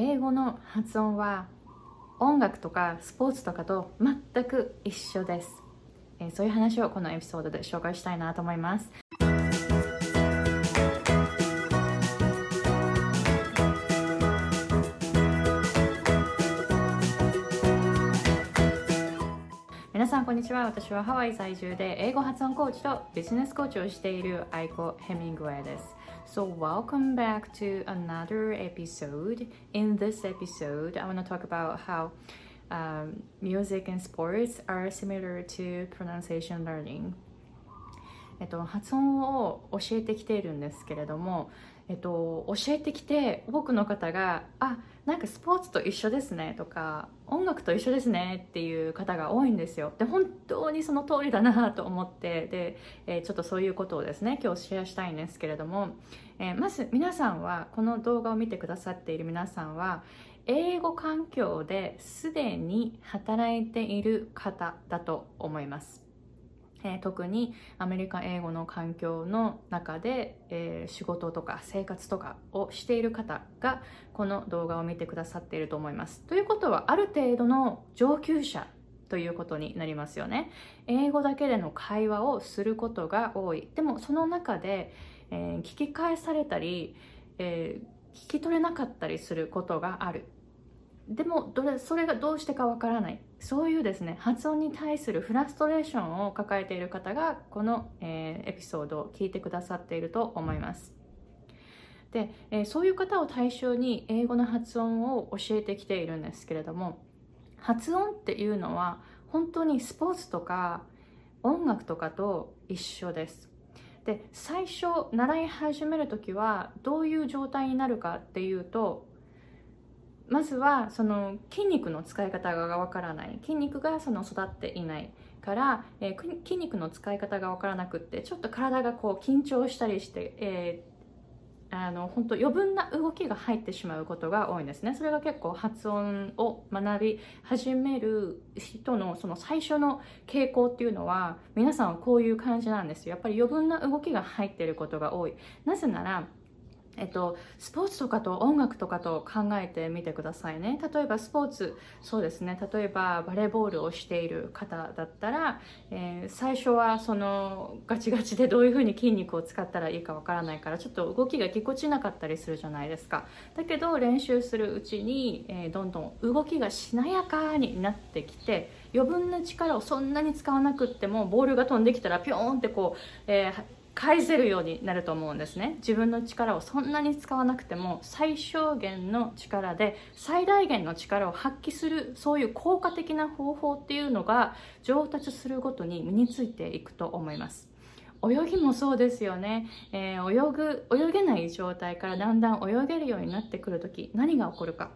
英語の発音は音楽とかスポーツとかと全く一緒です、えー、そういう話をこのエピソードで紹介したいなと思います。皆さんこんにちは。私はハワイ在住で英語発音コーチとビジネスコーチをしているアイコ・ヘミングウェイです。So welcome back to another episode. In this episode I want to talk about how um, music and sports are similar to pronunciation learning えっと、発音を教えてきているんですけれども、えっと、教えてきて多くの方が「あなんかスポーツと一緒ですね」とか「音楽と一緒ですね」っていう方が多いんですよ。で本当にその通りだなと思ってで、えー、ちょっとそういうことをですね今日シェアしたいんですけれども、えー、まず皆さんはこの動画を見てくださっている皆さんは英語環境ですでに働いている方だと思います。えー、特にアメリカ英語の環境の中で、えー、仕事とか生活とかをしている方がこの動画を見てくださっていると思います。ということはある程度の上級者ということになりますよね。英語だけでの会話をすることが多い。でもその中で、えー、聞き返されたり、え聞き取れなかったりすることがある。でもどれそれがどうしてかわからない。そういうですね発音に対するフラストレーションを抱えている方がこの、えー、エピソードを聞いてくださっていると思います。で、えー、そういう方を対象に英語の発音を教えてきているんですけれども発音っていうのは本当にスポーツとか音楽とかと一緒です。で最初習い始める時はどういう状態になるかっていうとまずはその筋肉の使い方がわからない。筋肉がその育っていないから、えー、筋肉の使い方がわからなくってちょっと体がこう緊張したりして、えー、あの本当余分な動きが入ってしまうことが多いんですね。それが結構発音を学び始める人のその最初の傾向っていうのは皆さんはこういう感じなんですよ。やっぱり余分な動きが入っていることが多い。なぜならえっと、スポーツとかと音楽とかと考えてみてくださいね。例えばスポーツ、そうですね。例えばバレーボールをしている方だったら、えー、最初はそのガチガチでどういうふうに筋肉を使ったらいいかわからないから、ちょっと動きがぎこちなかったりするじゃないですか。だけど練習するうちに、えー、どんどん動きがしなやかになってきて、余分な力をそんなに使わなくっても、ボールが飛んできたらピョーンってこう、えー返せるようになると思うんですね。自分の力をそんなに使わなくても最小限の力で最大限の力を発揮するそういう効果的な方法っていうのが上達するごとに身についていくと思います。泳ぎもそうですよね、えー、泳ぐ泳げない状態からだんだん泳げるようになってくるとき何が起こるか。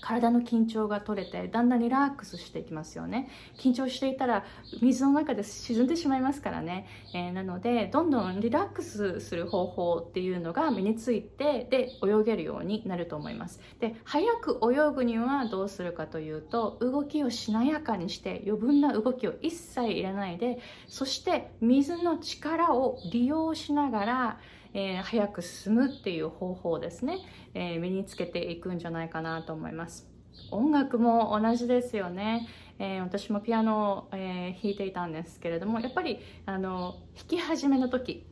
体の緊張が取れてだんだんリラックスしていきますよね。緊張していたら水の中で沈んでしまいますからね、えー、なのでどんどんリラックスする方法っていうのが身についてで泳げるようになると思います。で早く泳ぐにはどうするかというと動きをしなやかにして余分な動きを一切入れないでそして水の力を利用しながらえー、早く進むっていう方法ですね、えー、身につけていくんじゃないかなと思います。音楽も同じですよね、えー、私もピアノを、え弾いていたんですけれどもやっぱりあの弾き始めの時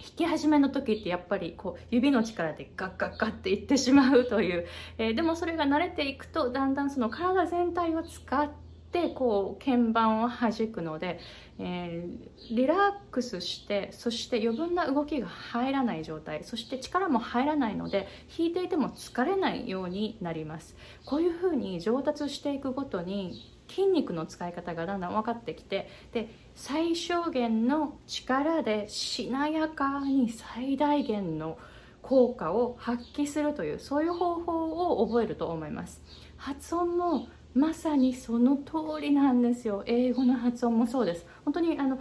弾き始めの時ってやっぱりこう指の力でガッガッガッっていってしまうという、えー、でもそれが慣れていくとだんだんその体全体を使ってってこう鍵盤を弾くので、えー、リラックスしてそして余分な動きが入らない状態そして力も入らないので弾いていても疲れないようになります。こういうふうに上達していくごとに筋肉の使い方がだんだん分かってきてで最小限の力でしなやかに最大限の効果を発揮するというそういう方法を覚えると思います。発音もまさにその通りなんですよ。英語の発音もそうです。本当にあの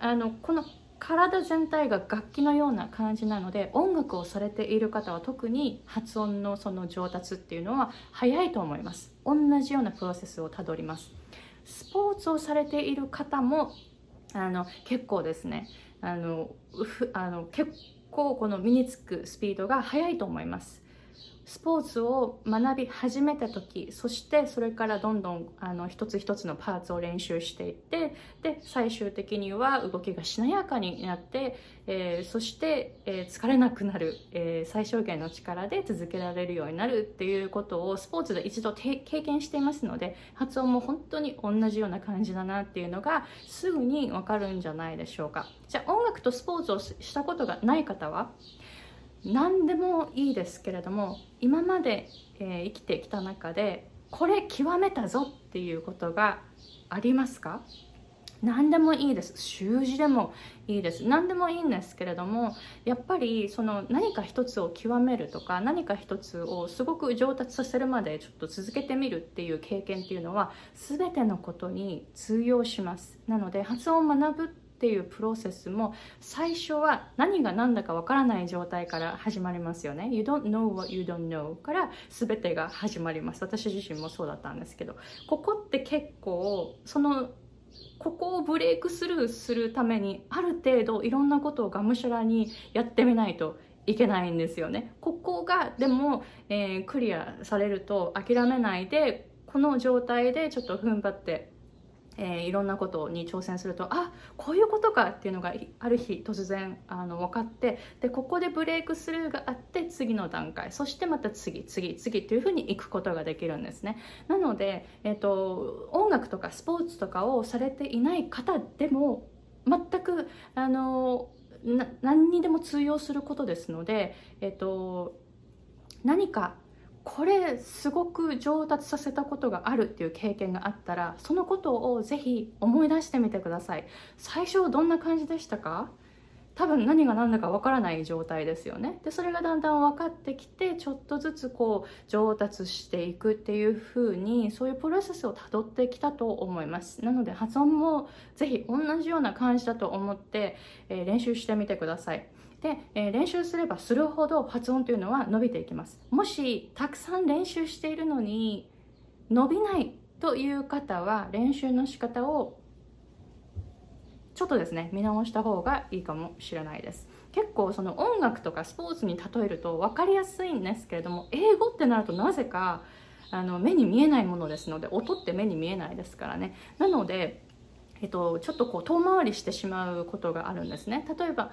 あのこの体全体が楽器のような感じなので音楽をされている方は特に発音のその上達っていうのは早いと思います。同じようなプロセスをたどります。スポーツをされている方もあの結構ですね。あのあの結構この身につくスピードが速いと思います。スポーツを学び始めた時そしてそれからどんどんあの一つ一つのパーツを練習していってで最終的には動きがしなやかになって、えー、そして、えー、疲れなくなる、えー、最小限の力で続けられるようになるっていうことをスポーツで一度経験していますので発音も本当に同じような感じだなっていうのがすぐにわかるんじゃないでしょうか。じゃあ音楽とスポーツをしたことがない方は何でもいいですけれども今まで、えー、生きてきた中でこれ極めたぞっていうことがありますか？何でもいいです。習字でもいいです。何でもいいんですけれどもやっぱりその何か一つを極めるとか何か一つをすごく上達させるまでちょっと続けてみるっていう経験っていうのは全てのことに通用します。なので発音を学ぶっていうプロセスも最初は何が何だかわからない状態から始まりますよね。You don't know what you don't know から全てが始まります。私自身もそうだったんですけど。ここって結構そのここをブレイクスルーするためにある程度いろんなことをがむしゃらにやってみないといけないんですよね。ここがでも、えー、クリアされると諦めないでこの状態でちょっと踏ん張ってえー、いろんなことに挑戦するとあこういうことかっていうのがある日突然あの分かってでここでブレイクスルーがあって次の段階そしてまた次次次っていうふうにいくことができるんですね。なので、えーと、音楽とかスポーツとかをされていない方でも全くあの何にでも通用することですので、えーと何かこれすごく上達させたことがあるっていう経験があったらそのことをぜひ思い出してみてください。最初どんな感じでしたか？多分何が何だかわからない状態ですよね。でそれがだんだん分かってきてちょっとずつこう上達していくっていう風にそういうプロセスをたどってきたと思います。なので発音もぜひ同じような感じだと思って、えー、練習してみてください。で、えー、練習すればするほど発音というのは伸びていきます。もしたくさん練習しているのに伸びないという方は練習の仕方をちょっとですね見直した方がいいかもしれないです。結構その音楽とかスポーツに例えると分かりやすいんですけれども英語ってなるとなぜかあの目に見えないものですので音って目に見えないですからね。なので、えっと、ちょっとこう遠回りしてしまうことがあるんですね。例えば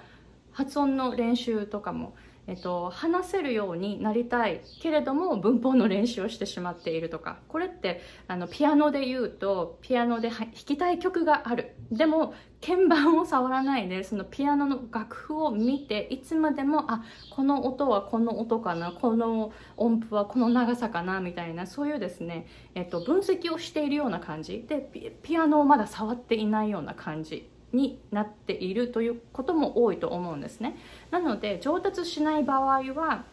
発音の練習とかも、えっと、話せるようになりたいけれども文法の練習をしてしまっているとかこれってあのピアノで言うとピアノで弾きたい曲がある。でも鍵盤を触らないでそのピアノの楽譜を見ていつまでもあこの音はこの音かなこの音符はこの長さかなみたいなそういうですね、えっと、分析をしているような感じ。でピアノをまだ触っていないような感じ。になっているということも多いと思うんですね。なので上達しない場合は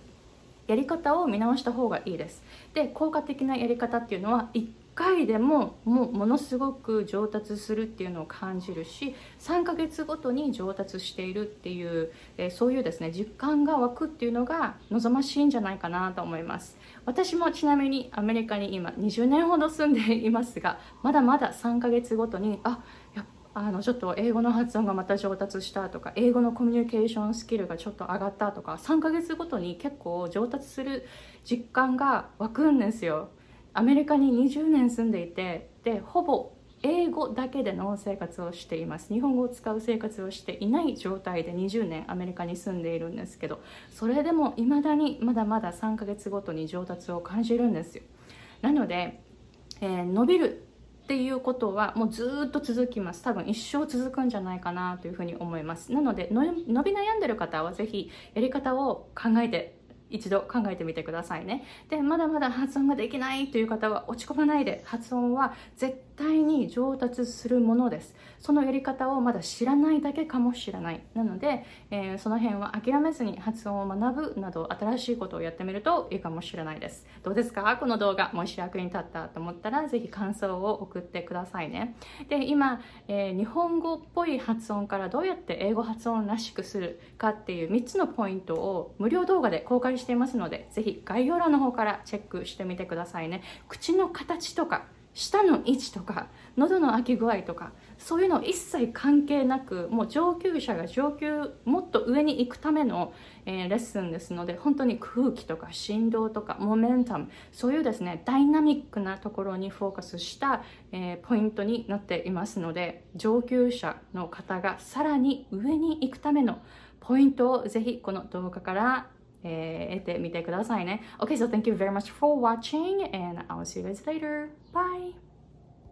やり方を見直した方がいいです。で効果的なやり方っていうのは1回でももうものすごく上達するっていうのを感じるし3ヶ月ごとに上達しているっていう、えー、そういうですね実感が湧くっていうのが望ましいんじゃないかなと思います。私もちなみにアメリカに今20年ほど住んでいますがまだまだ3ヶ月ごとにあっあのちょっと英語の発音がまた上達したとか英語のコミュニケーションスキルがちょっと上がったとか3ヶ月ごとに結構上達する実感が湧くんですよ。アメリカに20年住んでいてでほぼ英語だけでの生活をしています。日本語を使う生活をしていない状態で20年アメリカに住んでいるんですけどそれでも未だにまだまだ3ヶ月ごとに上達を感じるんですよ。なので、えー、伸びるっていうことはもうずっと続きます。多分一生続くんじゃないかなというふうに思います。なので伸び悩んでる方は是非やり方を考えて一度考えてみてくださいね。でまだまだ発音ができないという方は落ち込まないで発音は絶対対に上達するものです。そのやり方をまだ知らないだけかもしれない。なので、えー、その辺は諦めずに発音を学ぶなど新しいことをやってみるといいかもしれないです。どうですか？この動画もし役に立ったと思ったらぜひ感想を送ってくださいね。で今、えー、日本語っぽい発音からどうやって英語発音らしくするかっていう3つのポイントを無料動画で公開していますのでぜひ概要欄の方からチェックしてみてくださいね。口の形とか舌の位置とか喉の開き具合とかそういうの一切関係なくもう上級者が上級もっと上に行くための、えー、レッスンですので本当に空気とか振動とかモメンタムそういうですねダイナミックなところにフォーカスした、えー、ポイントになっていますので上級者の方がさらに上に行くためのポイントをぜひこの動画から えー、得てみてくださいね。Okay, so thank you very much for watching and I'll see you guys later. Bye!